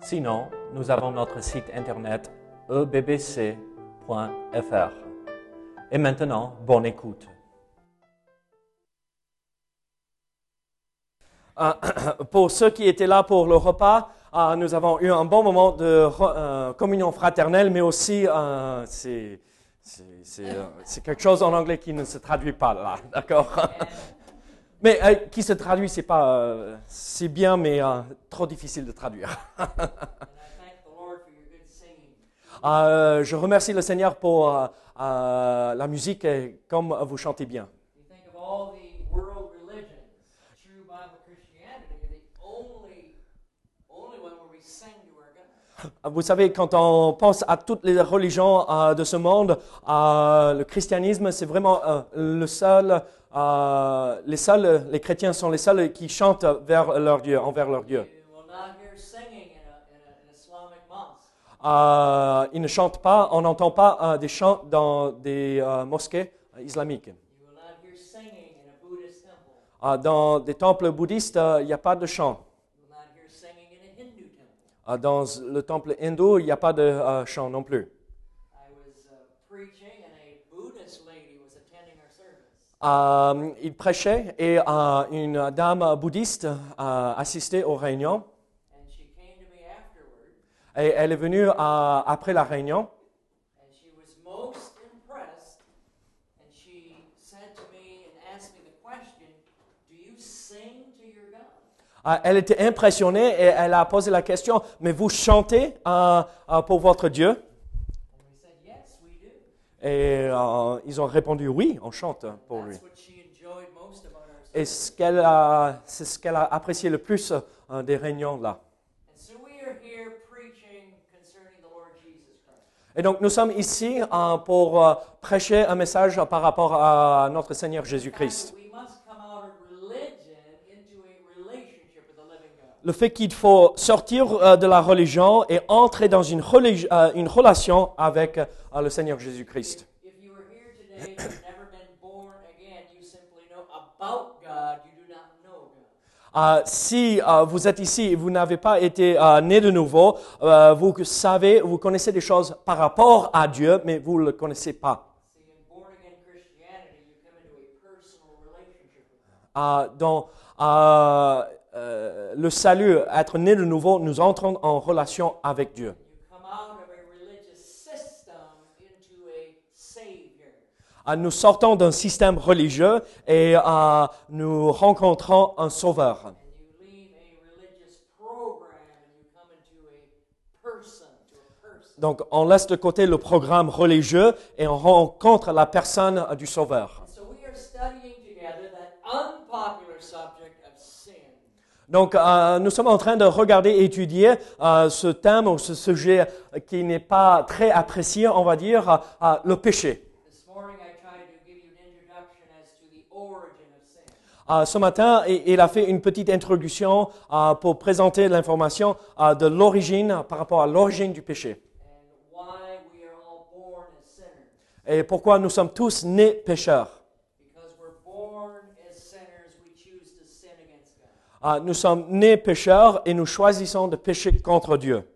Sinon, nous avons notre site internet ebbc.fr. Et maintenant, bonne écoute. Euh, pour ceux qui étaient là pour le repas, euh, nous avons eu un bon moment de euh, communion fraternelle, mais aussi euh, euh, c'est quelque chose en anglais qui ne se traduit pas là, d'accord? Mais euh, qui se traduit, c'est pas euh, c'est bien, mais euh, trop difficile de traduire. And I thank the Lord for your good singing. Euh, je remercie le Seigneur pour la musique et comme vous chantez bien. You think of all the world religions, true Bible Christianity, the only, only one where we sing to our God. Vous savez, quand on pense à toutes les religions de ce monde, le christianisme, c'est vraiment le seul, euh, les seuls, les chrétiens sont les seuls qui chantent vers leur Dieu, envers leur Dieu. Euh, ils ne chantent pas, on n'entend pas euh, des chants dans des mosquées islamiques. Dans des temples bouddhistes, il n'y a pas de chant. Dans le temple hindou, il n'y a pas de chant non plus. Euh, il prêchait et euh, une dame bouddhiste euh, assistait aux réunions. Et elle est venue après la réunion and she was most impressed. And she said to me and asked me the question Do you sing to your God? Elle était impressionnée et elle a posé la question, mais vous chantez pour votre Dieu And we said, Yes, we do. Et euh, ils ont répondu, oui, on chante pour lui. Et ce qu'elle a- c'est ce qu'elle a apprécié le plus euh, des réunions là. Et donc nous sommes ici euh, pour euh, prêcher un message par rapport à notre Seigneur Jésus-Christ. We must come out of religion into a relationship with the living God. Le fait qu'il faut sortir euh, de la religion et entrer dans une, euh, une relation avec euh, le Seigneur Jésus-Christ. If you are here today and you've never been born again, you simply know about God, you do not know God. Si vous êtes ici et vous n'avez pas été né de nouveau, vous savez, vous connaissez des choses par rapport à Dieu, mais vous ne le connaissez pas. Dans euh, le salut, être né de nouveau, nous entrons en relation avec Dieu. You come out of a religious system into a Savior. Euh, nous sortons d'un système religieux et euh, nous rencontrons un sauveur. And you leave a religious program and you come into a person, to a person. Donc, on laisse de côté le programme religieux et on rencontre la personne euh, du sauveur. So we are studying together that unpopular subject of sin. Donc, euh, nous sommes en train de regarder et étudier euh, ce thème ou ce sujet qui n'est pas très apprécié, on va dire, euh, le péché. Ce matin, il a fait une petite introduction pour présenter l'information de l'origine par rapport à l'origine du péché and why we are all born as sinners. et pourquoi nous sommes tous nés pécheurs. Euh, nous sommes nés pécheurs et nous choisissons de pécher contre Dieu.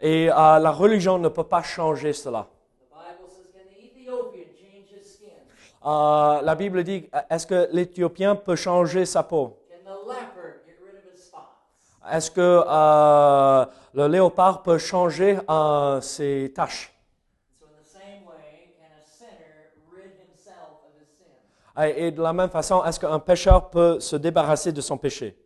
Et euh, la religion ne peut pas changer cela. Euh, la Bible dit, est-ce que l'Éthiopien peut changer sa peau? Est-ce que le léopard peut changer ses taches So, in the same way, can a sinner rid himself of his sin? Et de la même façon, est-ce qu'un pécheur peut se débarrasser de son péché?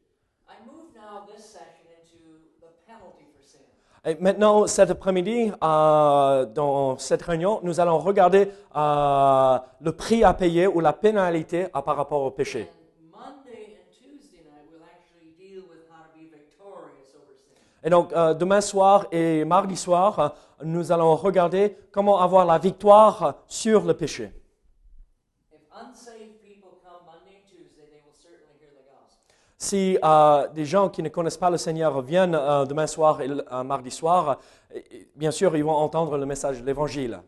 Et maintenant, cet après-midi, euh, dans cette réunion, nous allons regarder euh, le prix à payer ou la pénalité euh, par rapport au péché. Et donc, euh, demain soir et mardi soir, nous allons regarder comment avoir la victoire sur le péché. Si euh, des gens qui ne connaissent pas le Seigneur viennent euh, demain soir et euh, mardi soir, bien sûr, ils vont entendre le message de l'Évangile.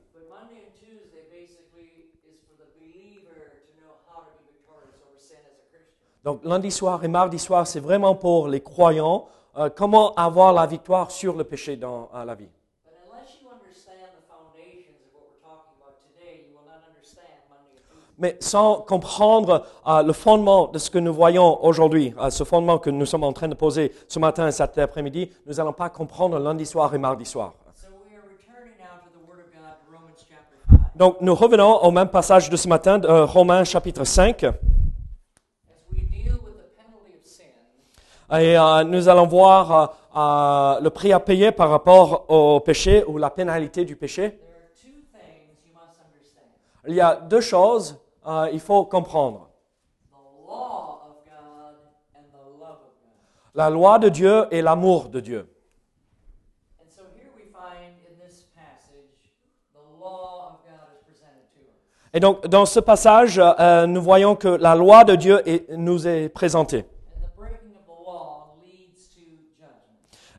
Donc, lundi soir et mardi soir, c'est vraiment pour les croyants, comment avoir la victoire sur le péché dans la vie. Mais sans comprendre euh, le fondement de ce que nous voyons aujourd'hui, euh, ce fondement que nous sommes en train de poser ce matin et cet après-midi, nous n'allons pas comprendre lundi soir et mardi soir. So we are returning now to the Word of God, Romans chapter 5. Donc, nous revenons au même passage de ce matin, de, euh, Romains chapitre 5. As we deal with the penalty of sin, Et euh, nous allons voir euh, euh, le prix à payer par rapport au péché ou la pénalité du péché. Il y a deux choses euh, il faut comprendre. La loi de Dieu et l'amour de Dieu. Et donc, dans ce passage, euh, nous voyons que la loi de Dieu est- nous est présentée.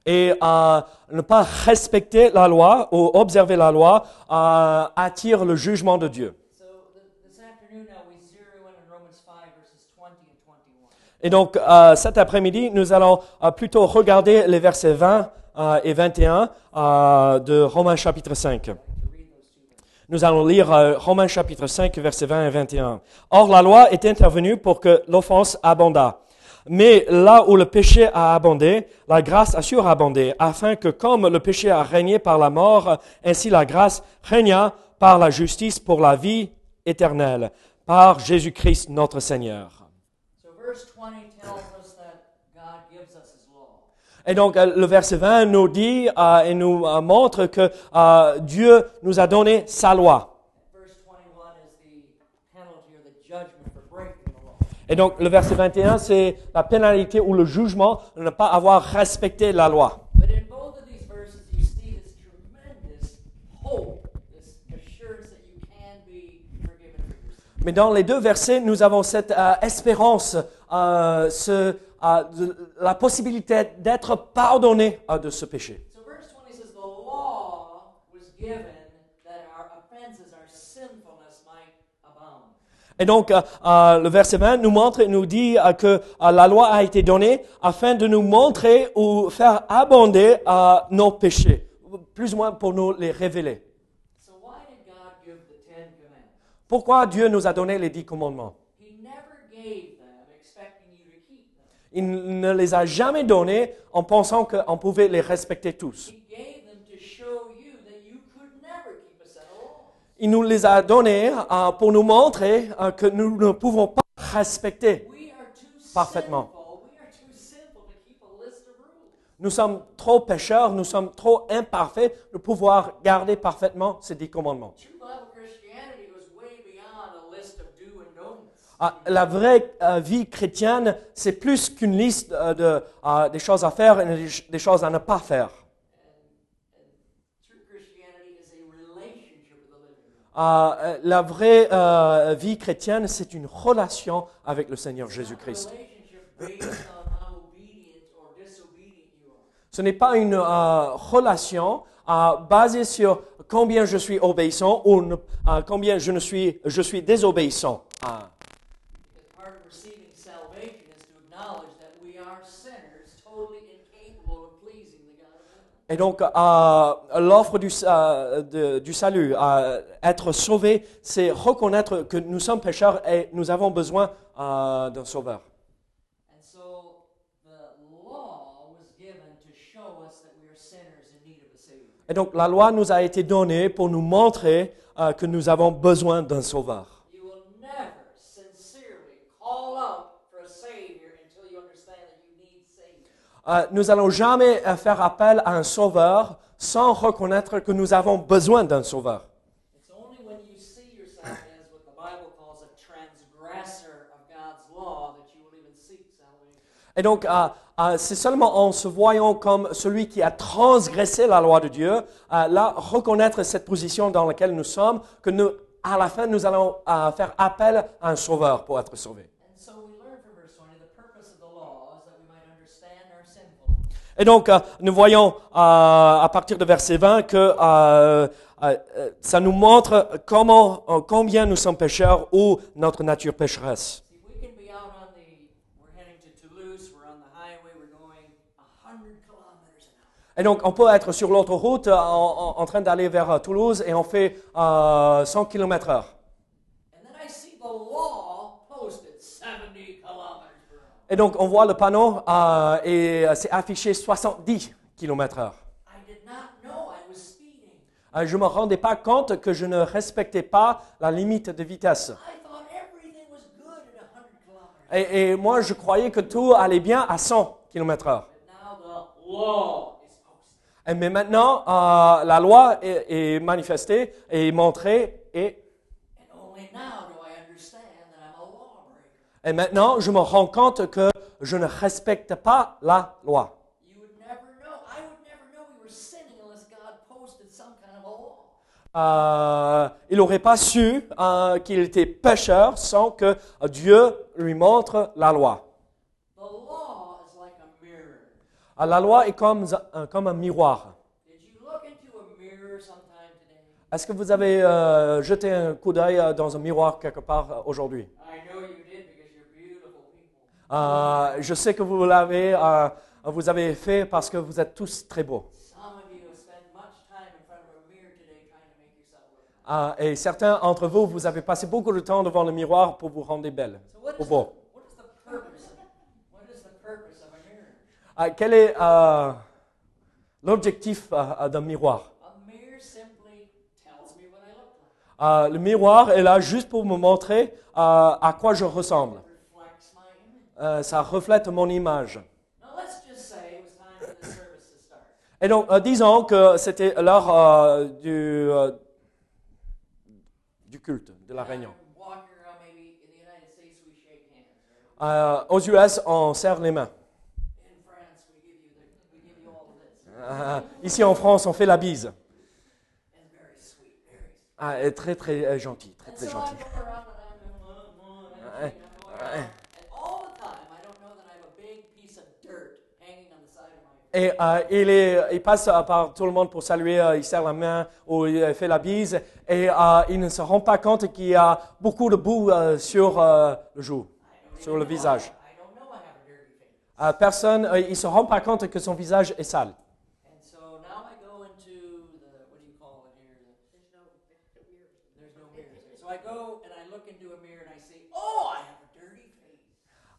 Et euh, ne pas respecter la loi ou observer la loi euh, attire le jugement de Dieu. So th- this afternoon now we zero in on Romans 5 verses 20 and 21. Et donc, euh, cet après-midi, nous allons euh, plutôt regarder les versets 20 euh, et 21 euh, de Romains chapitre 5. To read those two verses. Nous allons lire euh, Romains chapitre 5, versets 20 et 21. Or, la loi est intervenue pour que l'offense abondât. Mais là où le péché a abondé, la grâce a surabondé, afin que comme le péché a régné par la mort, ainsi la grâce régna par la justice pour la vie éternelle, par Jésus-Christ notre Seigneur. Et donc, euh, le verset 20 nous dit euh, et nous euh, montre que euh, Dieu nous a donné sa loi. Verse 21 is the penalty or the judgment for breaking the law. Et donc, le verset 21, c'est la pénalité ou le jugement de ne pas avoir respecté la loi. But in both of these verses, you see this tremendous hope, this assurance that you can be forgiven for your sin. Mais dans les deux versets, nous avons cette euh, espérance, euh, ce, euh, de- la possibilité d'être pardonné de ce péché. So verse 20 says, The law was given that our offenses, our sinfulness might abound. Et donc, le verset 20 nous montre et nous dit que la loi a été donnée afin de nous montrer ou faire abonder nos péchés, plus ou moins pour nous les révéler. So why did God give the Ten Commandments? Pourquoi Dieu nous a donné les dix commandements? Il ne les a jamais donnés en pensant qu'on pouvait les respecter tous. Il nous les a donnés euh, pour nous montrer euh, que nous ne pouvons pas respecter. Parfaitement. Nous sommes trop pécheurs, nous sommes trop imparfaits de pouvoir garder parfaitement ces dix commandements. La vraie euh, vie chrétienne, c'est plus qu'une liste euh, de, euh, des choses à faire et des, choses à ne pas faire. Ah, la vraie vie chrétienne, c'est une relation avec le Seigneur Jésus-Christ. Ce n'est pas une euh, relation basée sur combien je suis obéissant ou combien je, suis, je suis désobéissant. Ah. Because part of receiving salvation is to acknowledge that we are sinners, totally incapable of pleasing the God of heaven. Et donc, euh, l'offre du, euh, de- du salut, euh, être sauvé, c'est reconnaître que nous sommes pécheurs et nous avons besoin euh, d'un sauveur. Et donc, la loi nous a été donnée pour nous montrer euh, que nous avons besoin d'un sauveur. You will never sincerely call out for a Savior until you understand that you need Savior. Euh, nous n'allons jamais euh, faire appel à un sauveur sans reconnaître que nous avons besoin d'un sauveur. Et donc, euh, euh, c'est seulement en se voyant comme celui qui a transgressé la loi de Dieu, là, reconnaître cette position dans laquelle nous sommes, que nous, à la fin, nous allons faire appel à un sauveur pour être sauvés. And so we learn from verse 20 the purpose of the law is that we might understand our sinfulness. Et donc, euh, nous voyons euh, à partir de verset 20 que euh, ça nous montre comment, combien nous sommes pécheurs ou notre nature pécheresse. See, we can be out on the, we're heading to Toulouse, we're on the highway, we're going 100 kilometers an hour. Et donc, on peut être sur l'autre route euh, en, en- en train d'aller vers Toulouse et on fait euh, 100 km heure. Et donc, on voit le panneau euh, et euh, c'est affiché 70 km heure. I did not know I was speeding. Euh, je ne me rendais pas compte que je ne respectais pas la limite de vitesse. I thought everything was good at 100 kilometers. Et, et moi, je croyais que tout allait bien à 100 km heure. But now the law is posted. Et Mais maintenant, euh, la loi est, est manifestée et montrée et, And only now do I understand that I'm a lawbreaker. Et maintenant, je me rends compte que je ne respecte pas la loi. Euh, il n'aurait pas su euh, qu'il était pécheur sans que Dieu lui montre la loi. The law is like a mirror. Euh, La loi est comme, un- comme un miroir. Est-ce que vous avez euh, jeté un coup d'œil dans un miroir quelque part aujourd'hui? Euh, Je sais que vous l'avez euh, vous avez fait parce que vous êtes tous très beaux. Euh, et certains d'entre vous, vous avez passé beaucoup de temps devant le miroir pour vous rendre belle. So what Ou beau. what is the purpose of what is the purpose of a mirror? Quel est l'objectif d'un miroir? Le miroir est là juste pour me montrer à quoi je ressemble. It reflects my image. Euh, ça reflète mon image. Et donc, euh, disons que c'était l'heure euh, du, du culte, de la réunion. Euh, aux US, on serre les mains. Ici en France, on fait la bise. Ah, et très très gentil, très très gentil. go around and I'm going, and I'm Right. going around. And all the time I don't know that I have a big piece of dirt hanging on the side of my face. Et euh, il, passe euh, par tout le monde pour saluer, euh, il serre la main ou il fait la bise et il ne se rend pas compte qu'il y a beaucoup de boue sur le jour, sur le visage. Personne, il ne se rend pas compte que son visage est sale. And so now I go into the what do you call it here? The, there's no mirrors. There's no mirrors here. So I go and I look into a mirror and I see, oh, I have a dirty face.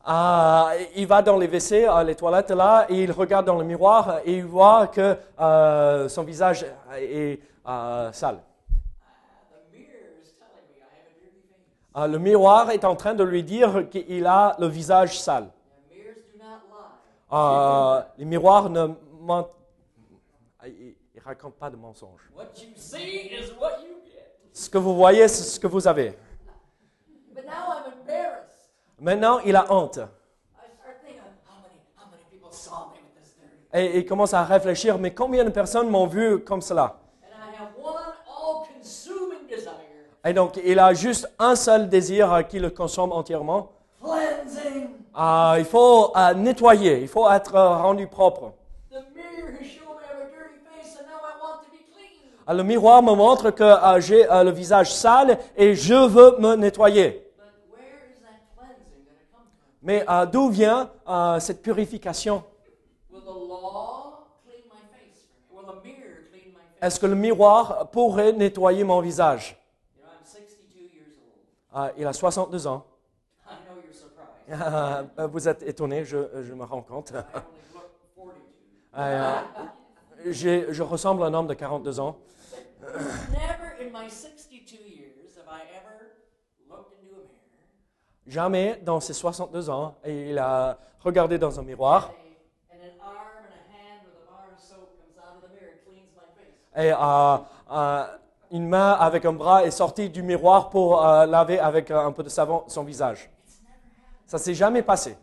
Euh, il va dans les WC, euh, les toilettes là, et il regarde dans le miroir et il voit que euh, son visage est euh, sale. Ah, the mirror is telling me I have a dirty face. Euh, le miroir est en train de lui dire qu'il a le visage sale. Euh, les miroirs ne mentent. Ah, Ils ne racontent pas de mensonges. What you see is what you get. Ce que vous voyez, c'est ce que vous avez. But now. Maintenant, il a honte. Et il commence à réfléchir, mais combien de personnes m'ont vu comme cela? Et donc, il a juste un seul désir qui le consomme entièrement. Ah, il faut euh, nettoyer, il faut être euh, rendu propre. Ah, Le miroir me montre que euh, j'ai le visage sale et je veux me nettoyer. But where is that cleansing going to come from? Mais euh, d'où vient euh, cette purification? Est-ce que le miroir pourrait nettoyer mon visage? You know, I'm 62 years old. Ah, Il a 62 ans. Ah, Vous êtes étonné, je, je me rends compte. I only look 42. Euh, j'ai- je ressemble à un homme de 42 ans. Never in my 62 years have I ever looked into a mirror Jamais dans ses 62 ans, il a regardé dans un miroir et euh, euh, une main avec un bras est sortie du miroir pour euh, laver avec un peu de savon son visage. Ça s'est jamais passé.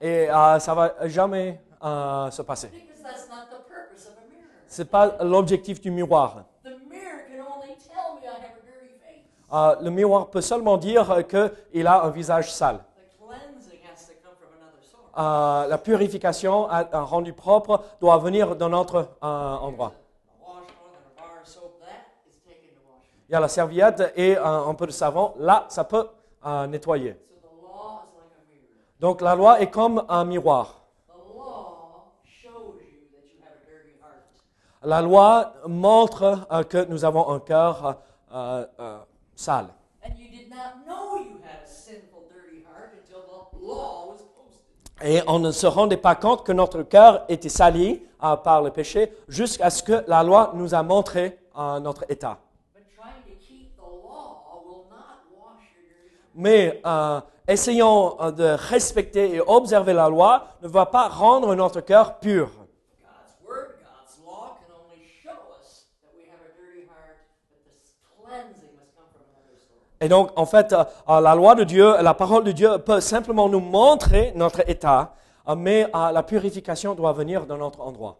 Et ça va jamais se passer. Because that's not the purpose of a mirror. C'est pas l'objectif du miroir. The mirror can only tell me I have a dirty face. Euh, le miroir peut seulement dire euh, qu'il a un visage sale. Euh, la purification, un un rendu propre, doit venir d'un autre euh, endroit. Il y a la serviette et un, un peu de savon. Là, ça peut euh, nettoyer. Donc la loi est comme un miroir. La loi montre euh, que nous avons un cœur euh, euh, sale. Et on ne se rendait pas compte que notre cœur était sali euh, par le péché jusqu'à ce que la loi nous a montré euh, notre état. Mais euh, essayons de respecter et observer la loi ne va pas rendre notre cœur pur. God's word, God's law can only show us that we have a dirty heart, but this cleansing must come from another source. Et donc, en fait, euh, euh, la loi de Dieu, la parole de Dieu peut simplement nous montrer notre état, euh, mais la purification doit venir d'un autre endroit.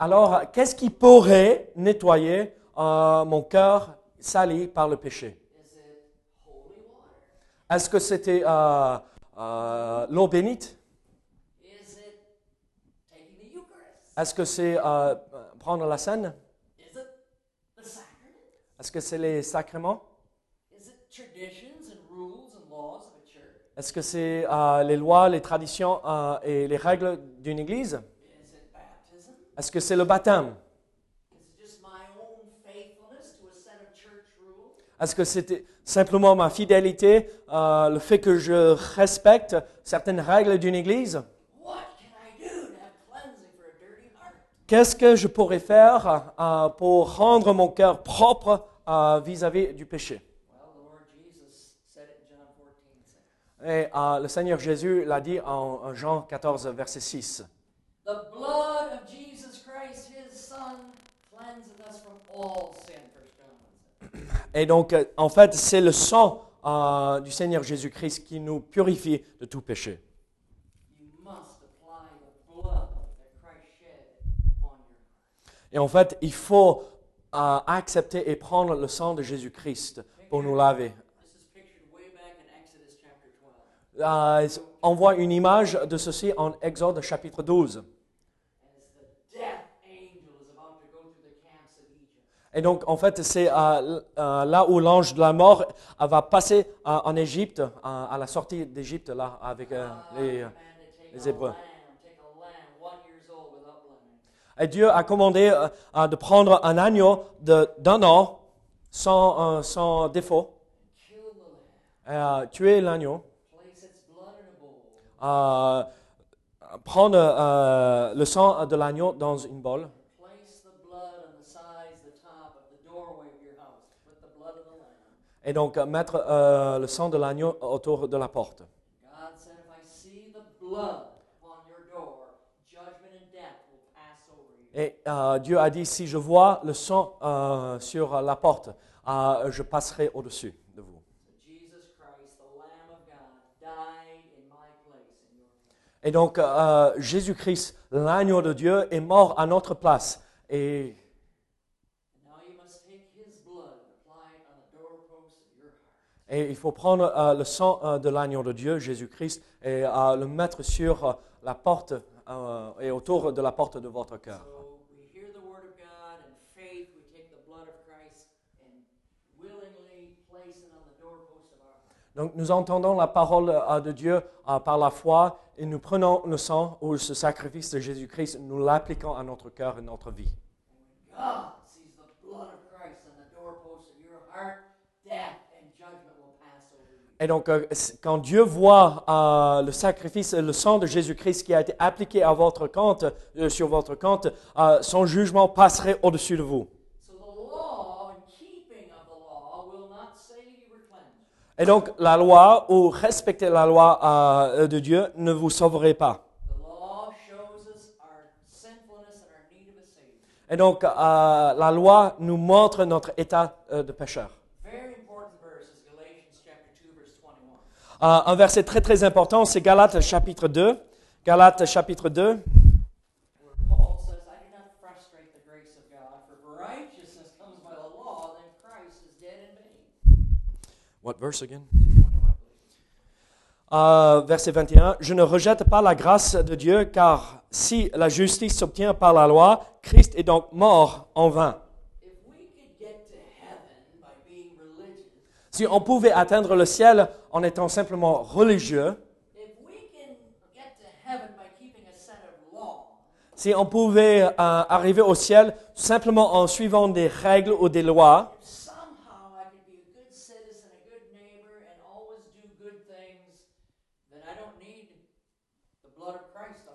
Alors, qu'est-ce qui pourrait nettoyer euh, mon cœur sali par le péché? Est-ce que c'était euh, euh, l'eau bénite? Est-ce que c'est prendre la scène Is it the sacrament? Est-ce que c'est les sacrements? Est-ce que c'est euh, les lois, les traditions euh, et les règles d'une église? Est-ce que c'est le baptême? Est-ce que c'était simplement ma fidélité, euh, le fait que je respecte certaines règles d'une église What can I do to have cleansing for a dirty heart? Qu'est-ce que je pourrais faire euh, pour rendre mon cœur propre euh, vis-à-vis du péché? Well, the Lord Jesus said it in John 14 6. Et euh, le Seigneur Jésus l'a dit en, en Jean 14, verset 6. The blood of Jesus Christ, his Son, cleanses us from all sin. First John 1 says. Et donc, en fait, c'est le sang euh, du Seigneur Jésus-Christ qui nous purifie de tout péché. You must apply the blood that Christ shed upon your heart. Et en fait, il faut euh, accepter et prendre le sang de Jésus-Christ pour nous laver. This is pictured way back in Exodus chapter 12. Euh, on voit une image de ceci en Exode chapitre 12. And as the death angel is about to go through the camps of Egypt. Et donc, en fait, c'est euh, là où l'ange de la mort va passer en Égypte, à la sortie d'Égypte, là, avec les... les Hébreux. Et Dieu a commandé euh, de prendre un agneau d'un an sans, euh, sans défaut, euh, tuer l'agneau, prendre le sang de l'agneau dans une bolle, et donc mettre le sang de l'agneau autour de la porte. Et euh, Dieu a dit, si je vois le sang euh, sur la porte, euh, je passerai au-dessus de vous. Et donc Jésus-Christ, l'agneau de Dieu, est mort à notre place. Et il faut prendre euh, le sang euh, de l'agneau de Dieu, Jésus-Christ, et euh, le mettre sur la porte et autour de la porte de votre cœur. So we hear the word of God and faith, we take the blood of Christ and willingly place it on the doorpost of our heart. Donc nous entendons la parole euh, de Dieu euh, par la foi et nous prenons le sang ou ce sacrifice de Jésus-Christ, nous l'appliquons à notre cœur et notre vie. Et donc euh, quand Dieu voit euh, le sacrifice, le sang de Jésus-Christ qui a été appliqué à votre compte, euh, sur votre compte, euh, son jugement passerait au-dessus de vous. So the law and keeping of the law will not say you were cleansed. Et donc, la loi ou respecter la loi euh, de Dieu ne vous sauverait pas. Et donc, euh, la loi nous montre notre état euh, de pécheur. Very important verse is Galatians chapter 2, verse 21. Un verset très très important, c'est Galates chapitre 2. Galates chapitre 2. where Paul says, I do not frustrate the grace of God, for if righteousness comes by the law, then Christ is dead in vain. Euh, verset 21. Je ne rejette pas la grâce de Dieu, car si la justice s'obtient par la loi, Christ est donc mort en vain. Si on pouvait atteindre le ciel en étant simplement religieux, si on pouvait euh, arriver au ciel simplement en suivant des règles ou des lois, if somehow I could be a good citizen, a good neighbor, and always do good things, then I don't need the blood of Christ on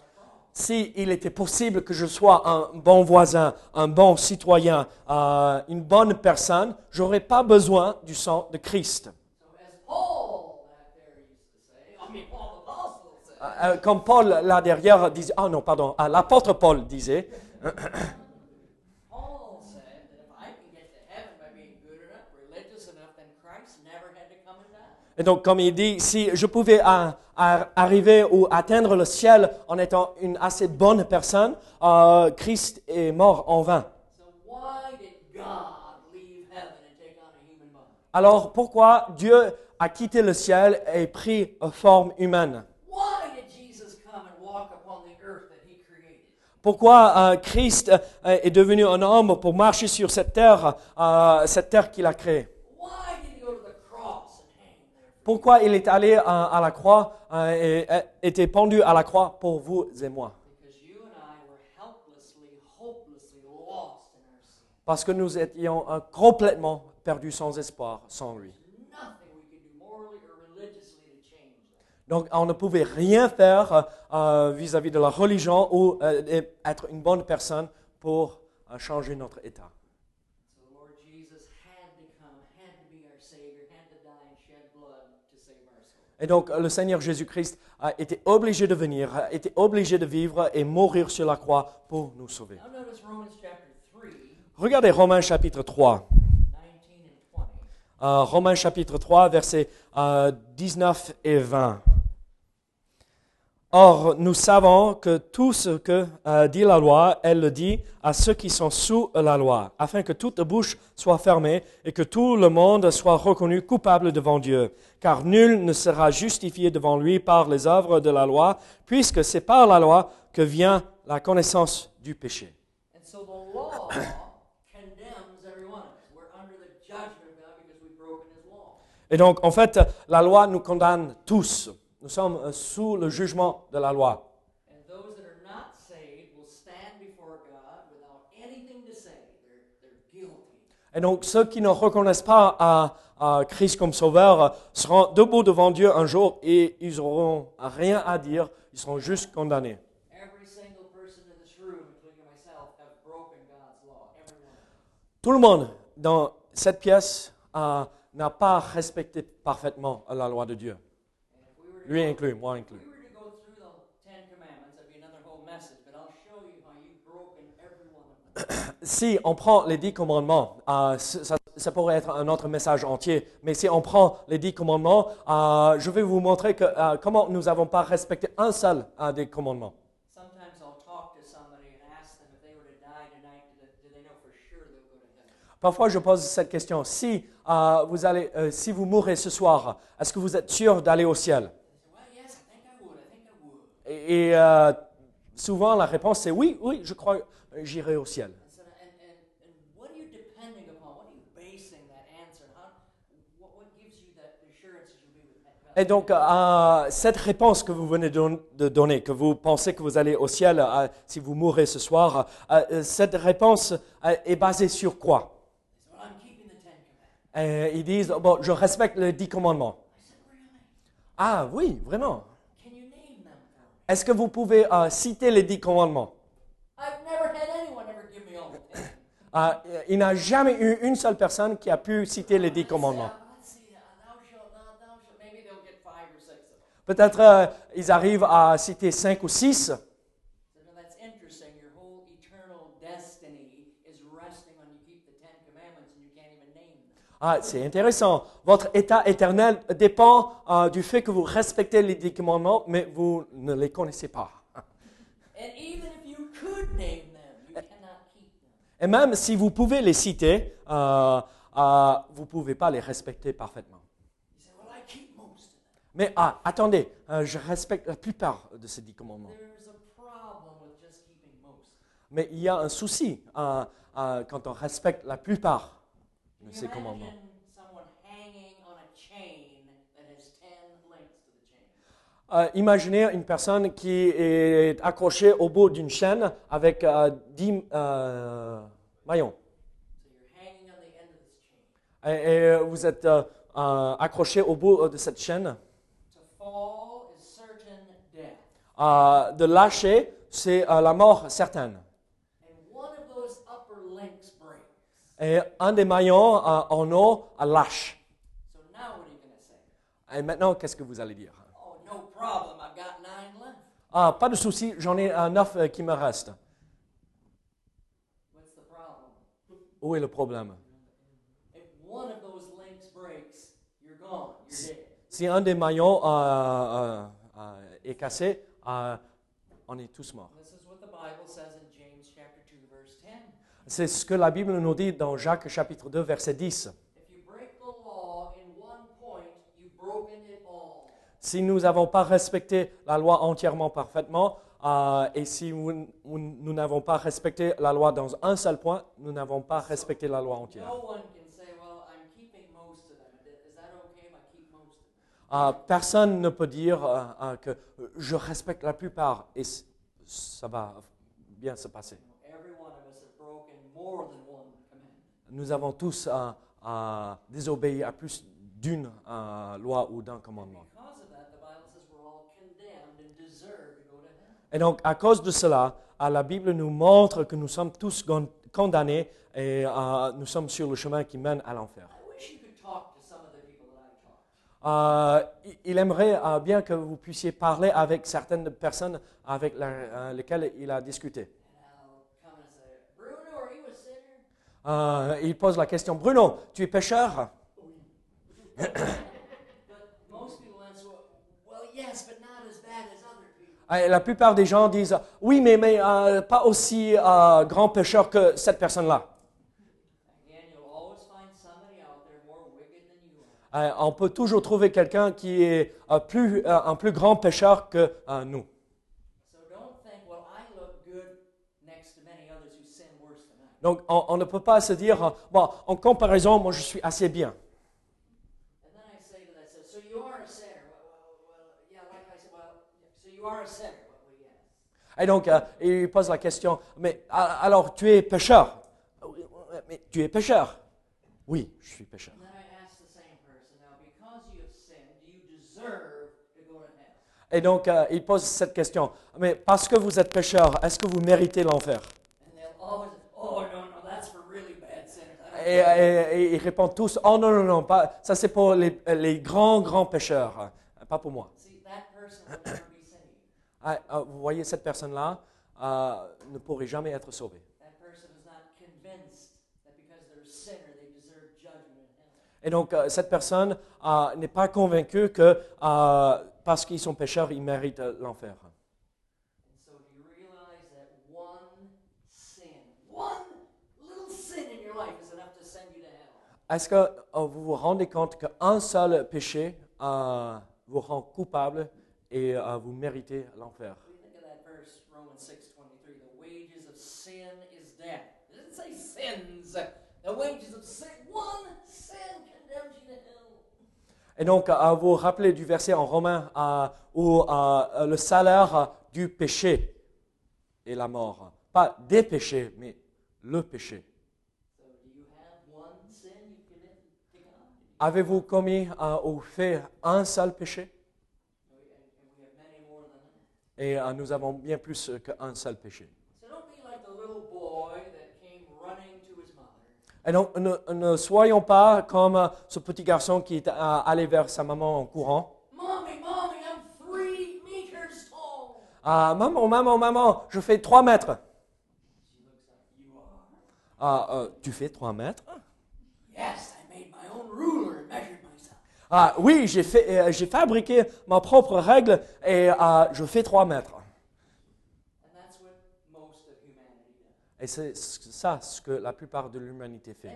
cross. si était possible que je sois un bon voisin, un bon citoyen, euh, une bonne personne, j'aurais pas besoin du sang de Christ. Said, Euh, comme Paul là derrière disait, ah non, pardon, euh, l'apôtre Paul disait, Paul said that if I can get to heaven by being good enough, religious enough, then Christ never had to come and die. et donc comme il dit, si je pouvais euh, arriver ou atteindre le ciel en étant une assez bonne personne, euh, Christ est mort en vain. Alors pourquoi Dieu a quitté le ciel et pris forme humaine? Pourquoi euh, Christ euh, est devenu un homme pour marcher sur cette terre, cette terre qu'il a créée? Pourquoi il est allé à la croix euh, et euh, était pendu à la croix pour vous et moi? Parce que nous étions euh, complètement perdus sans espoir, sans lui. Donc on ne pouvait rien faire euh, vis-à-vis de la religion ou euh, être une bonne personne pour euh, changer notre état. So the Lord Jesus had to come, had to be our Savior, had to die and shed blood to save our soul. Et donc le Seigneur Jésus-Christ a été obligé de venir, a été obligé de vivre et mourir sur la croix pour nous sauver. Now notice Romans chapter 3, Regardez Romains chapitre 3. 19 and 20. Euh, Romains chapitre 3, versets euh, 19 et 20. Or, nous savons que tout ce que euh, dit la loi, elle le dit à ceux qui sont sous la loi, afin que toute bouche soit fermée et que tout le monde soit reconnu coupable devant Dieu. Car nul ne sera justifié devant lui par les œuvres de la loi, puisque c'est par la loi que vient la connaissance du péché. And so the law condemns every one of us. We're under the judgment of God because we've broken his law. Et donc, en fait, la loi nous condamne tous. Nous sommes euh, sous le jugement de la loi. Et donc, ceux qui ne reconnaissent pas à, à Christ comme sauveur euh, seront debout devant Dieu un jour et ils n'auront rien à dire. Ils seront juste condamnés. Tout le monde dans cette pièce euh, n'a pas respecté parfaitement la loi de Dieu. And if we were to Lui inclus, moi inclus. Si on prend les dix commandements, euh, ça, pourrait être un autre message entier, mais si on prend les dix commandements, euh, je vais vous montrer que, euh, comment nous n'avons pas respecté un seul des commandements. Parfois, je pose cette question. Si, vous, allez, si vous mourrez ce soir, est-ce que vous êtes sûr d'aller au ciel They say, well, yes, I think I would. I think I would. Et, et, euh, souvent, la réponse c'est oui, oui, je crois, euh, j'irai au ciel. Et donc, euh, cette réponse que vous venez de donner, que vous pensez que vous allez au ciel euh, si vous mourrez ce soir, euh, cette réponse est basée sur quoi? Ils disent, bon, je respecte les dix commandements. Ah oui, vraiment. Can you name them for me? Est-ce que vous pouvez euh, citer les dix commandements? I've never had anyone ever give me all the ten. Euh, Il n'y a jamais eu une seule personne qui a pu citer les dix commandements. uh, uh. Peut-être euh, ils arrivent à citer cinq ou six. Ah, c'est intéressant. Votre état éternel dépend euh, du fait que vous respectez les dix commandements, mais vous ne les connaissez pas. Et même si vous pouvez les citer, euh, euh, vous ne pouvez pas les respecter parfaitement. Mais ah, attendez, je respecte la plupart de ces dix commandements. Mais il y a un souci quand on respecte la plupart Can ces you commandements. imagine someone hanging on a chain that has 10 links to the chain? Euh, imaginez une personne qui est accrochée au bout d'une chaîne avec euh, 10 euh, maillons. So you're hanging on the end of this chain. Et, et vous êtes euh, euh, accroché au bout euh, de cette chaîne. To fall is certain death. Euh, de lâcher, c'est la mort certaine. And one of those upper links breaks. Et un des maillons euh, en eau euh, lâche. So now what are you going to say? Et maintenant, qu'est-ce que vous allez dire? Oh, no problem. I've got nine left. Ah, pas de souci, j'en ai un neuf euh, qui me reste. What's the problem? Où est le problème? If one of those links breaks, you're gone. You're dead. Si un des maillons euh, euh, euh, est cassé, euh, on est tous morts is what the Bible says in James chapter 2 verse 10. C'est ce que la Bible nous dit dans Jacques chapitre 2 verset 10. If you break the law in one point, you've broken it all. Si nous n'avons pas respecté la loi entièrement parfaitement, euh, et si nous n'avons pas respecté la loi dans un seul point, nous n'avons pas respecté la loi entière. No one can say, well, I'm keeping most of them. Is that okay if I keep most of them? Euh, personne ne peut dire euh, que je respecte la plupart et ça va bien se passer. Every one of us have broken more than one commandment. Nous avons tous euh, euh, désobéi à plus d'une euh, loi ou d'un commandement. Et donc, à cause de cela, la Bible nous montre que nous sommes tous condamnés et euh, nous sommes sur le chemin qui mène à l'enfer. Euh, il- aimerait bien que vous puissiez parler avec certaines personnes avec la- lesquelles il a discuté. And I'll come and say, Bruno, are you a sinner? Euh, il pose la question, Bruno, tu es pécheur. Et La plupart des gens disent, oui, mais, mais euh, pas aussi euh, grand pécheur que cette personne-là. On peut toujours trouver quelqu'un qui est euh, plus, un plus grand pécheur que nous. Donc, on, on ne peut pas se dire, euh, bon, en comparaison, moi, je suis assez bien. Et donc, euh, il pose la question, mais alors, tu es pécheur? Oui, Mais tu es pécheur? Oui, je suis pécheur. Et donc, euh, il pose cette question, mais parce que vous êtes pécheur, est-ce que vous méritez l'enfer? Et, et- et ils répondent tous, oh non, non, non, pas, ça c'est pour les, les grands, grands pécheurs, hein, pas pour moi. Ah, ah, vous voyez, cette personne-là euh, ne pourrait jamais être sauvée. Et donc, euh, cette personne euh, n'est pas convaincue que parce qu'ils sont pécheurs, ils méritent l'enfer. And so do you realize that one sin, one little sin in your life is enough to send you to hell? Est-ce que euh, vous vous rendez compte qu'un seul péché euh, vous rend coupable et euh, vous méritez l'enfer? What do you think of that verse, Romans 6.23? The wages of sin is death. It doesn't say sins. The wages of sin, one sin condemns you to hell. Et donc, vous vous rappelez du verset en Romain euh, où le salaire du péché est la mort. Pas des péchés, mais le péché. So do you have one sin you commit to God? Avez-vous commis euh, ou fait un seul péché? Et euh, nous avons bien plus euh, qu'un seul péché. Et donc, ne, ne soyons pas comme euh, ce petit garçon qui est allé vers sa maman en courant. Mommy, mommy, I'm three meters tall. Ah, maman, maman, maman, je fais 3 mètres. Ah, euh, tu fais 3 mètres? Yes, I made my own Ah, oui, j'ai euh, j'ai fabriqué ma propre règle et euh, je fais 3 mètres. And that's what most of humanity does. Et c'est ça ce que la plupart de l'humanité fait.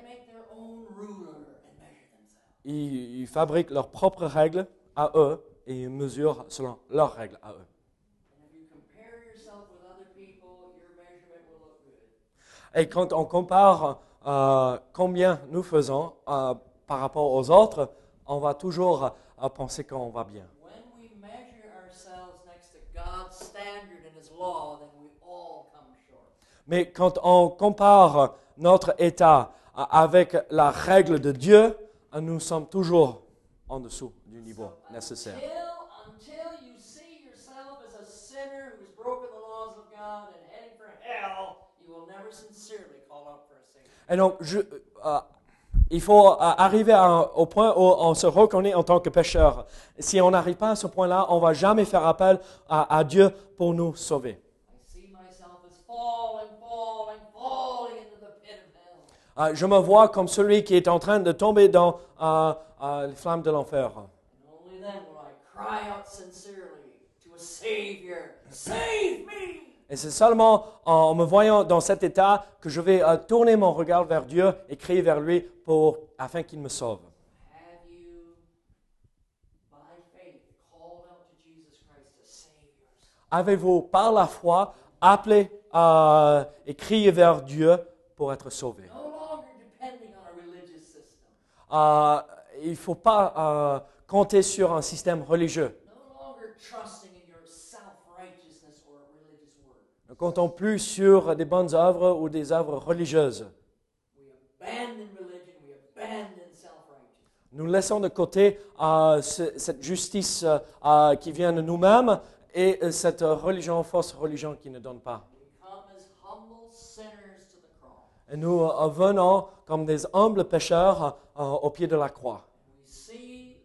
Ils, ils fabriquent leurs propres règles à eux et ils mesurent selon leurs règles à eux. And if you compare yourself with other people, your measurement will look good. Et quand on compare euh, combien nous faisons par rapport aux autres, on va toujours euh, penser qu'on va bien. When we measure ourselves next to God's standard and His law, then we all come short. Mais quand on compare notre état euh, avec la règle de Dieu, euh, nous sommes toujours en dessous du niveau nécessaire. Et donc, je- euh, il faut euh, arriver à- au point où on se reconnaît en tant que pécheur. Si on n'arrive pas à ce point-là, on va jamais faire appel à, à Dieu pour nous sauver. Euh, je me vois comme celui qui est en train de tomber dans euh, les flammes de l'enfer. Save me! Et c'est seulement en me voyant dans cet état que je vais euh, tourner mon regard vers Dieu et crier vers lui pour, afin qu'il me sauve. Avez-vous, par la foi, appelé euh, et crié vers Dieu pour être sauvé? Euh, il ne faut pas euh, compter sur un système religieux. No longer trusting in your self-righteousness or a religious word. Ne comptons plus sur des bonnes œuvres ou des œuvres religieuses. Nous laissons de côté euh, ce- cette justice euh, qui vient de nous-mêmes et euh, cette religion, fausse religion qui ne donne pas. Et nous euh, venons comme des humbles pécheurs au pied de la croix. We see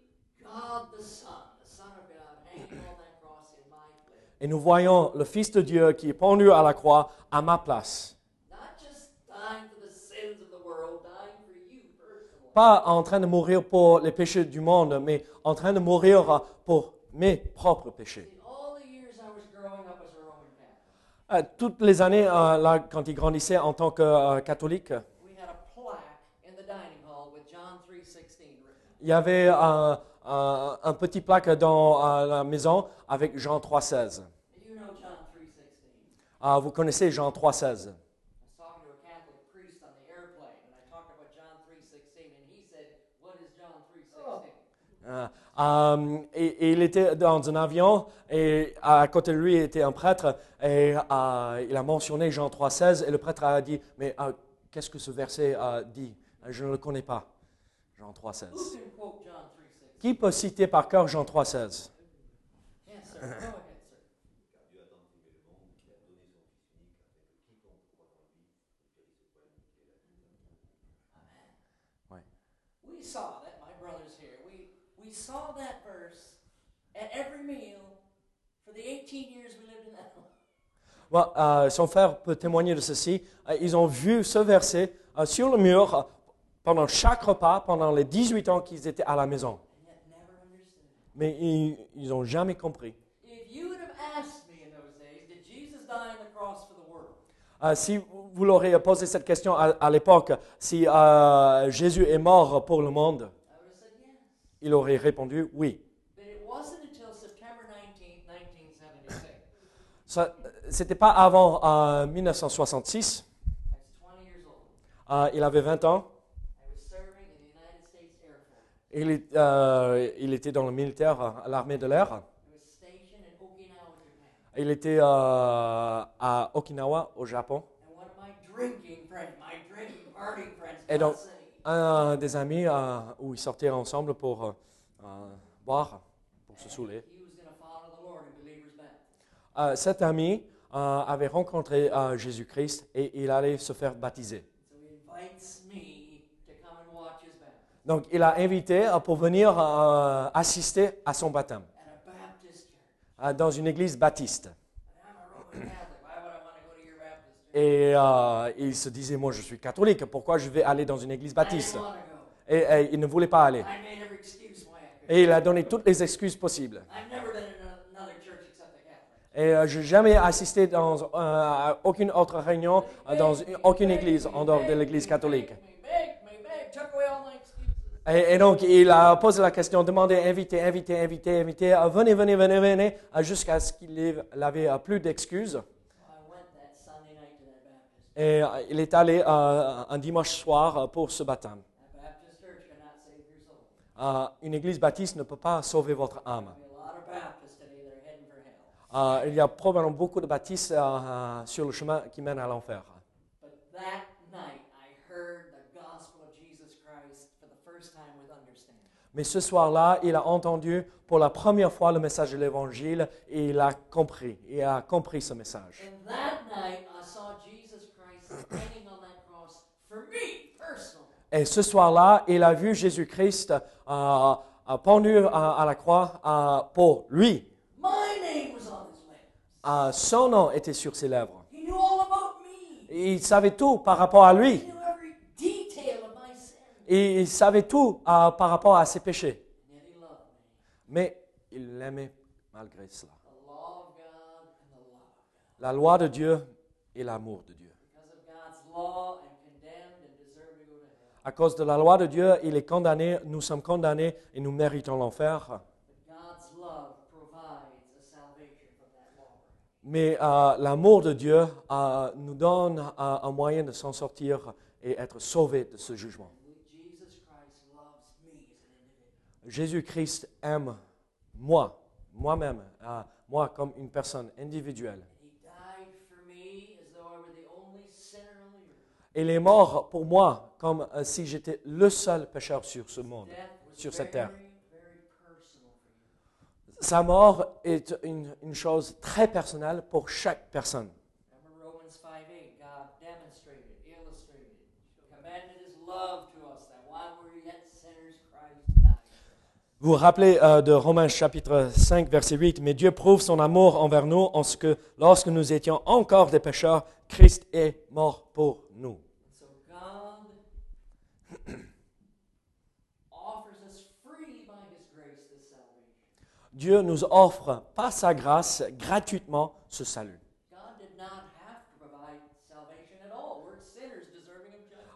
God the Son, the Son of God, hanging on that cross in my place. Et nous voyons le Fils de Dieu qui est pendu à la croix à ma place. Not just dying for the sins of the world, dying for you personally. Pas en train de mourir pour les péchés du monde, mais en train de mourir pour mes propres péchés. In all the years I was growing up as a Roman Catholic, Euh, toutes les années, euh, là, quand il grandissait en tant que euh, catholique, we had a plaque in the dining hall with John 3:16 written. il y avait euh, euh, un petit plaque dans la maison avec Jean 3,16. You know John 3:16. Ah, vous connaissez Jean 3,16. I was talking to a Catholic priest on the airplane, and I talked about John 3:16, and he said, "What is John 3:16?" Euh, euh, et, et il était dans un avion et à côté de lui était un prêtre et euh, il a mentionné Jean 3,16 et le prêtre a dit Mais euh, qu'est-ce que ce verset dit? Je ne le connais pas. Jean Who 3,16. Qui peut citer par cœur Jean 3,16 Yes, sir. Go ahead, sir. Ouais. We saw that, my brother's here. We we saw that verse at every meal for the 18 years we lived in that home. Bon, euh, son frère peut témoigner de ceci. Euh, ils ont vu ce verset euh, sur le mur euh, pendant chaque repas, pendant les 18 ans qu'ils étaient à la maison. Mais ils n'ont jamais compris. Euh, si vous l'aurez posé cette question à, à l'époque, si euh, Jésus est mort pour le monde, il aurait répondu oui. But it wasn't until September 19th, 1976. Ça, C'était pas avant euh, 1966. I was 20 years old. Euh, il avait 20 ans. Euh, il était dans le militaire, à l'armée de l'air. Il était euh, à Okinawa, au Japon. Et donc, un des amis euh, où ils sortaient ensemble pour boire, pour se saouler. Cet ami avait rencontré Jésus-Christ et il allait se faire baptiser. So he invites me to come and watch his baptism Donc, il a invité pour venir euh, assister à son baptême at a Baptist church. euh, dans une église baptiste. Et euh, il se disait, moi je suis catholique, pourquoi je vais aller dans une église baptiste? et, et il ne voulait pas aller. Et il a donné toutes les excuses possibles. Et euh, je n'ai jamais assisté dans, euh, à aucune autre réunion, dans une- aucune église en dehors de l'église catholique. Me beg, me beg, took away all my excuses. Et, donc, il a posé la question, demandé, invité, invité, invité, invité, venez, venez, venez, venez, jusqu'à ce qu'il ait- il avait euh, plus d'excuses. Et euh, il est allé euh, un dimanche soir euh, pour ce baptême. Une église baptiste ne peut pas sauver votre âme. Il y a probablement beaucoup de baptistes sur le chemin qui mène à l'enfer. But that night, I heard the gospel of Jesus Christ for the first time with understanding. Mais ce soir-là, il a entendu pour la première fois le message de l'Évangile et il a compris. Il a compris ce message. Et ce soir-là, il a vu Jésus-Christ euh, euh, pendu à, à la croix euh, pour lui. My name was on his lips. Euh, son nom était sur ses lèvres. He knew all about me. Et il savait tout par rapport à lui. knew every detail of my sin. Il savait tout euh, par rapport à ses péchés. Mais il l'aimait malgré cela. La loi de Dieu et l'amour de Dieu. À cause de la loi de Dieu, il est condamné, nous sommes condamnés et nous méritons l'enfer. Mais euh, l'amour de Dieu euh, nous donne un moyen de s'en sortir et être sauvé de ce jugement. Jesus Christ loves me as an individual. Jésus-Christ aime moi, moi-même, euh, moi comme une personne individuelle. Il est mort pour moi comme euh, si j'étais le seul pécheur sur ce monde, sur cette terre. Sa mort est une, une chose très personnelle pour chaque personne. Remember Romans 5:8, God demonstrated, illustrated, commanded his love to us that while we were yet sinners, Christ died. for us. Vous vous rappelez euh, de Romains chapitre 5, verset 8, Mais Dieu prouve son amour envers nous en ce que lorsque nous étions encore des pécheurs, Christ est mort pour nous. So. Dieu nous offre par sa grâce gratuitement ce salut.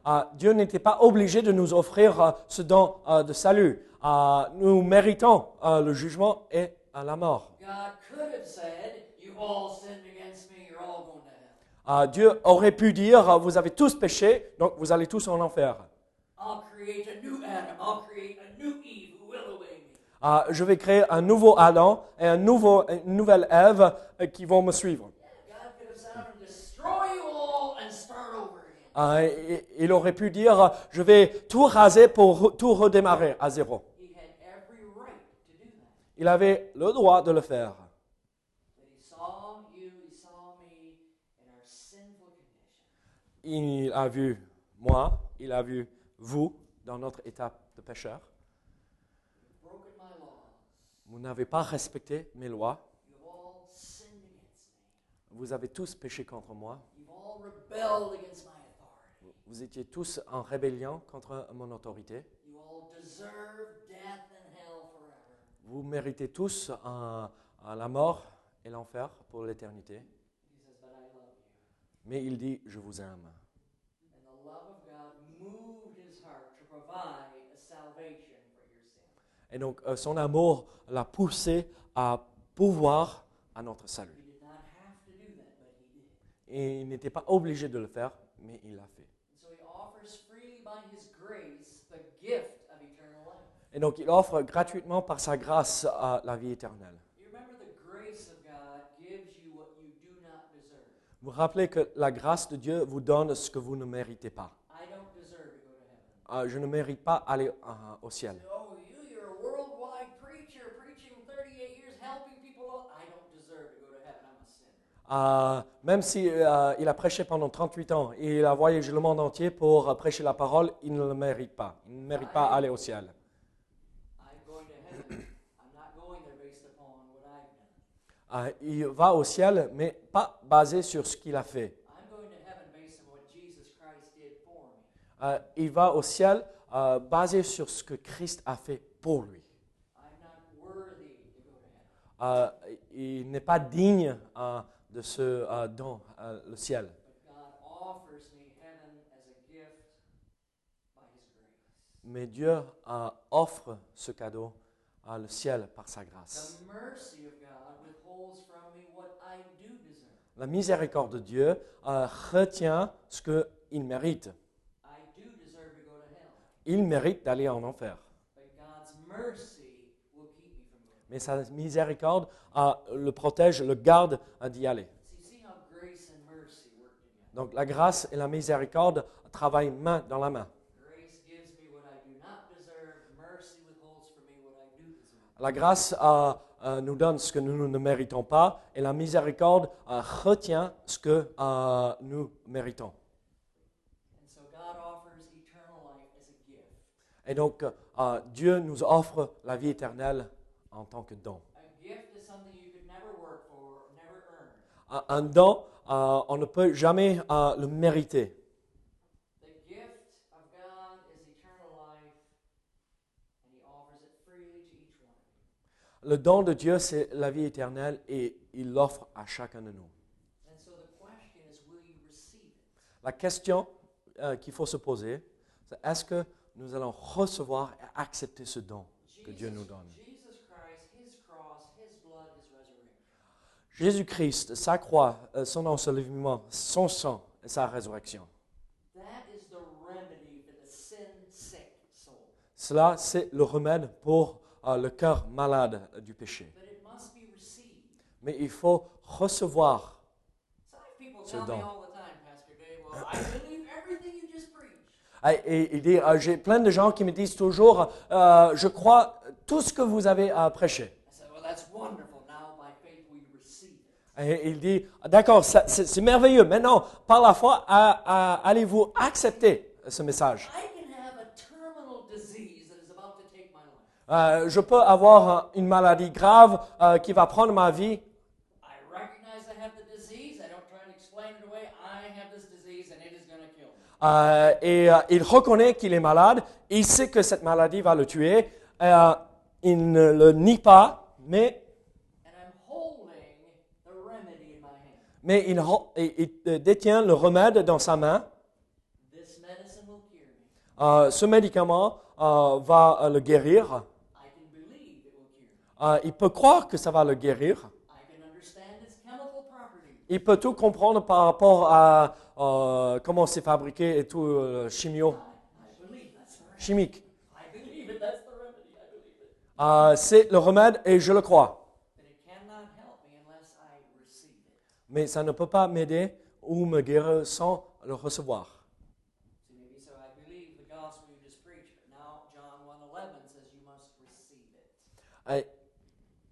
Ah, Dieu n'était pas obligé de nous offrir euh, ce don euh, de salut. Ah, nous méritons euh, le jugement et euh, la mort. Ah, Dieu aurait pu dire, euh, vous avez tous péché, donc vous allez tous en enfer. Je vais créer un nouveau Adam et un nouveau, une nouvelle Ève euh, qui vont me suivre. Il aurait pu dire, je vais tout raser pour tout redémarrer à zéro. He had every right to do that. Il avait le droit de le faire. Il a vu moi, il a vu vous dans notre état de pécheur. Vous n'avez pas respecté mes lois. Vous avez tous péché contre moi. Vous étiez tous en rébellion contre mon autorité. You all deserve death and hell forever. Vous méritez tous un- un- la mort et l'enfer pour l'éternité. He says, But I love you. Mais il dit, je vous aime. Et donc, euh, son amour l'a poussé à pouvoir à notre salut. He did not have to do that, but he did. Et il n'était pas obligé de le faire, mais il l'a fait. Et donc, il offre gratuitement par sa grâce à la vie éternelle. Vous rappelez que la grâce de Dieu vous donne ce que vous ne méritez pas. I don't deserve to go to heaven. Euh, je ne mérite pas aller euh, au ciel. You, you're a worldwide preacher, preaching 38 years, helping people. I don't deserve to go to heaven. I'm a sinner. Euh, même si euh, il a prêché pendant 38 ans et il a voyagé le monde entier pour euh, prêcher la parole, il ne le mérite pas. Il ne mérite pas aller au ciel. Euh, il va au ciel, mais pas basé sur ce qu'il a fait. Euh, il va au ciel euh, basé sur ce que Christ a fait pour lui. Il n'est pas digne de ce don, le ciel. Mais Dieu offre ce cadeau, le ciel, par sa grâce. La miséricorde de Dieu euh, retient ce qu'il mérite. I do deserve to go to hell. Il mérite d'aller en enfer. But God's mercy will keep me from going. Mais sa miséricorde euh, le protège, le garde euh, d'y aller. Donc la grâce et la miséricorde travaillent main dans la main. Grace gives me what I do not deserve. Mercy withholds from me what I do deserve. La grâce euh, euh, nous donne ce que nous ne méritons pas et la miséricorde euh, retient ce que euh, nous méritons. Et donc Dieu nous offre la vie éternelle en tant que don. Un, don, on ne peut jamais le mériter. The gift of God is eternal life, and He offers it freely to each one of you. Le don de Dieu, c'est la vie éternelle et il l'offre à chacun de nous. So question is? La question euh, qu'il faut se poser, c'est est-ce que nous allons recevoir et accepter ce don que Dieu nous donne? Jésus-Christ, sa croix, euh, son enseignement, son sang et sa résurrection. Cela, c'est le remède pour euh, le cœur malade du péché. Mais il faut recevoir. Just preached. Et, il dit, euh, j'ai plein de gens qui me disent toujours, euh, je crois tout ce que vous avez receive it. Et il dit, d'accord, c'est merveilleux. Maintenant, par la foi, à- à- allez-vous accepter ce message I can have a terminal disease that is about to take my life. Euh, Je peux avoir euh, une maladie grave euh, qui va prendre ma vie? Euh, et il reconnaît qu'il est malade. Il sait que cette maladie va le tuer. Il ne le nie pas, mais, il, re- il- il, détient le remède dans sa main. This medicine will cure me. Ce médicament va le guérir. I can believe it will cure me. Euh, il peut croire que ça va le guérir. I can understand its chemical properties. Il peut tout comprendre par rapport à euh, comment c'est fabriqué et tout euh, chimio, I believe that's the remedy. chimique. I believe it. That's the remedy. I believe it. C'est le remède et je le crois. Mais ça ne peut pas m'aider ou me guérir sans le recevoir.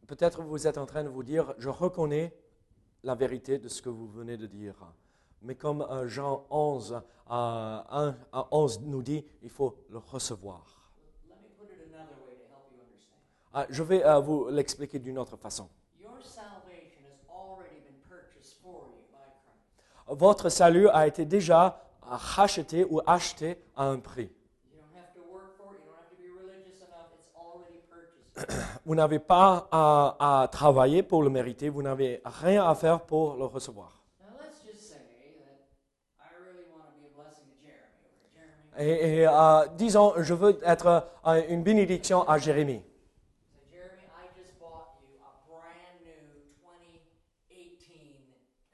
Peut-être vous êtes en train de vous dire, je reconnais la vérité de ce que vous venez de dire. Mais comme euh, Jean 11, euh, 1 à 11 nous dit, il faut le recevoir. Ah, je vais euh, vous l'expliquer d'une autre façon. Votre salut a été déjà euh, racheté ou acheté à un prix. Vous n'avez pas à, à travailler pour le mériter, vous n'avez rien à faire pour le recevoir. Et, et, euh, disons, je veux être euh, une bénédiction à Jérémie. say, Jeremy, I just bought you a brand new 2018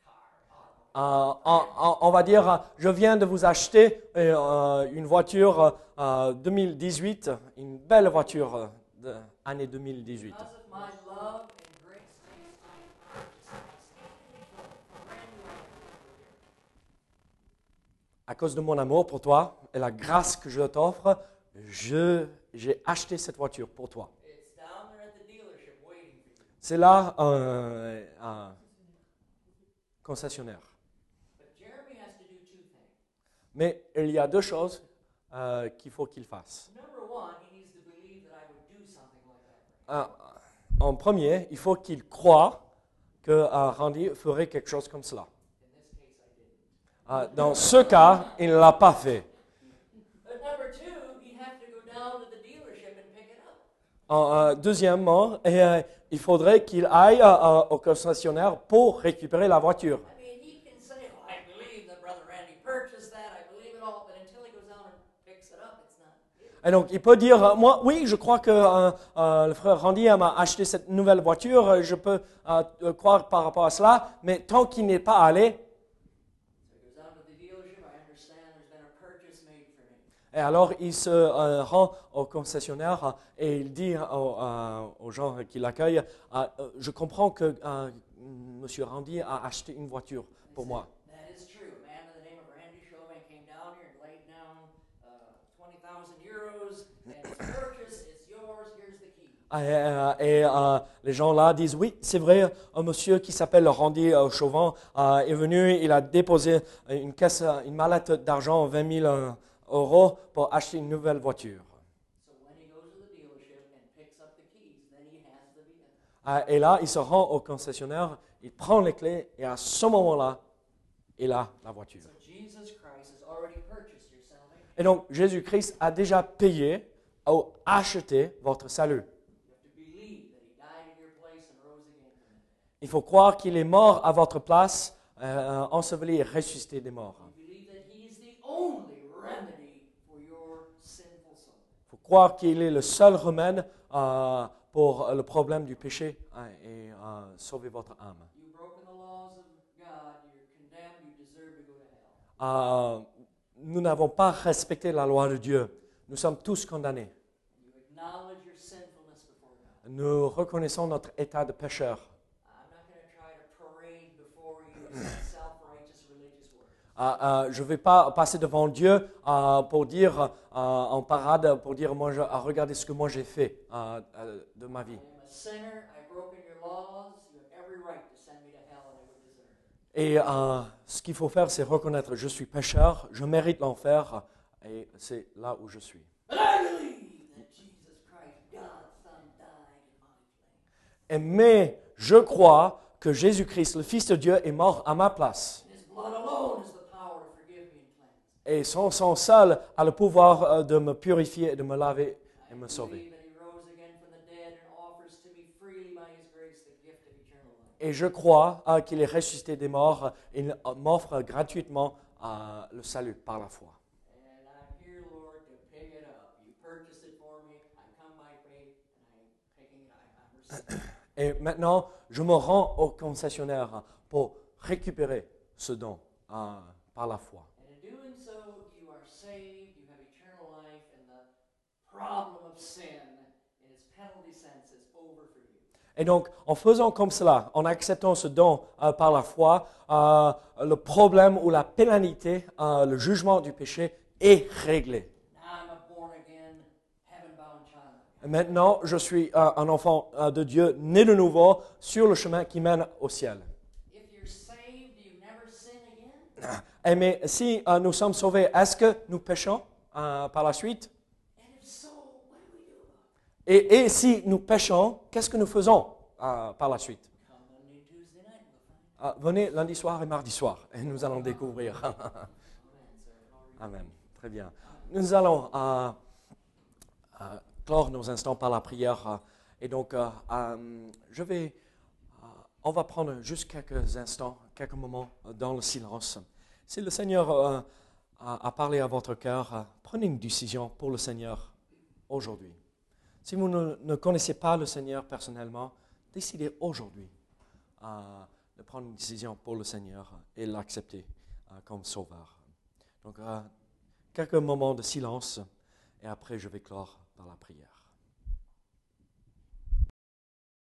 car. Euh, on, va dire, euh, je viens de vous acheter euh, euh, une voiture euh, 2018, une belle voiture euh, de année 2018. Because of my love and grace to you, I purchased this brand new automobile. À cause de mon amour pour toi et la grâce que je t'offre, je- j'ai acheté cette voiture pour toi. C'est là un, un concessionnaire. But Jeremy has to do two things. Mais il y a deux choses euh, qu'il faut qu'il fasse. Number one, he needs to believe that I would do something like that. Euh, en premier, il faut qu'il croie que euh, Randy ferait quelque chose comme cela. Euh, dans ce cas, il ne l'a pas fait. Euh, deuxièmement, et, euh, il faudrait qu'il aille euh, au concessionnaire pour récupérer la voiture. I mean, he can say, oh, I believe that Brother Randy purchased that, I believe it all, but until he goes out and picks it up, it's not his. Et donc, il peut dire, euh, moi, oui, je crois que euh, euh, le frère Randy m'a acheté cette nouvelle voiture, je peux croire par rapport à cela, mais tant qu'il n'est pas allé, et alors il se rend au concessionnaire et il dit aux, gens qui l'accueillent, je comprends que Monsieur Randy a acheté une voiture pour moi. Et, euh, euh, les gens là disent oui, c'est vrai, un monsieur qui s'appelle Randy euh, Chauvin est venu, il a déposé une caisse, une mallette d'argent, 20 000 euh, euros pour acheter une nouvelle voiture. So when he goes to the dealership and picks up the keys, then he has the vehicle. Euh, et là, il se rend au concessionnaire, il prend les clés et à ce moment-là, il a la voiture. So Jesus Christ has already purchased your salvation. Et donc Jésus-Christ a déjà payé ou acheté votre salut. You have to believe that he died in your place and rose again from the dead. Il faut croire qu'il est mort à votre place, euh, enseveli et ressuscité des morts. Il faut croire qu'il est le seul remède euh, pour le problème du péché hein, et euh, sauver votre âme. Euh, nous n'avons pas respecté la loi de Dieu. Nous sommes tous condamnés. Nous reconnaissons notre état de pécheur. I'm not going to try to parade Euh, euh, je ne vais pas passer devant Dieu euh, pour dire en parade, pour dire moi, je, ah, regardez ce que moi j'ai fait de ma vie. Et ce qu'il faut faire, c'est reconnaître je suis pécheur, je mérite l'enfer, et c'est là où je suis. Et, mais je crois que Jésus-Christ, le Fils de Dieu, est mort à ma place. Et son sang seul a le pouvoir euh, de me purifier de me laver et me sauver. Et je crois euh, qu'il est ressuscité des morts. Et il m'offre gratuitement euh, le salut par la foi. Et maintenant, je me rends au concessionnaire pour récupérer ce don euh, par la foi. Et donc, en faisant comme cela, en acceptant ce don euh, par la foi, euh, le problème ou la pénalité, le jugement du péché est réglé. Now I'm a born again, heaven bound child. Et maintenant, je suis euh, un enfant euh, de Dieu, né de nouveau, sur le chemin qui mène au ciel. If you're saved, do you never sin again? Et mais si euh, nous sommes sauvés, est-ce que nous péchons par la suite? Et, et si nous péchons, qu'est-ce que nous faisons par la suite? Euh, Venez lundi soir et mardi soir, et nous allons découvrir. Amen. Très bien. Nous allons clore nos instants par la prière. et donc, euh, euh, je vais, euh, on va prendre juste quelques instants, quelques moments dans le silence. Si le Seigneur a, parlé à votre cœur, prenez une décision pour le Seigneur aujourd'hui. Si vous ne, connaissez pas le Seigneur personnellement, décidez aujourd'hui de prendre une décision pour le Seigneur et l'accepter comme sauveur. Donc, quelques moments de silence et après je vais clore par la prière.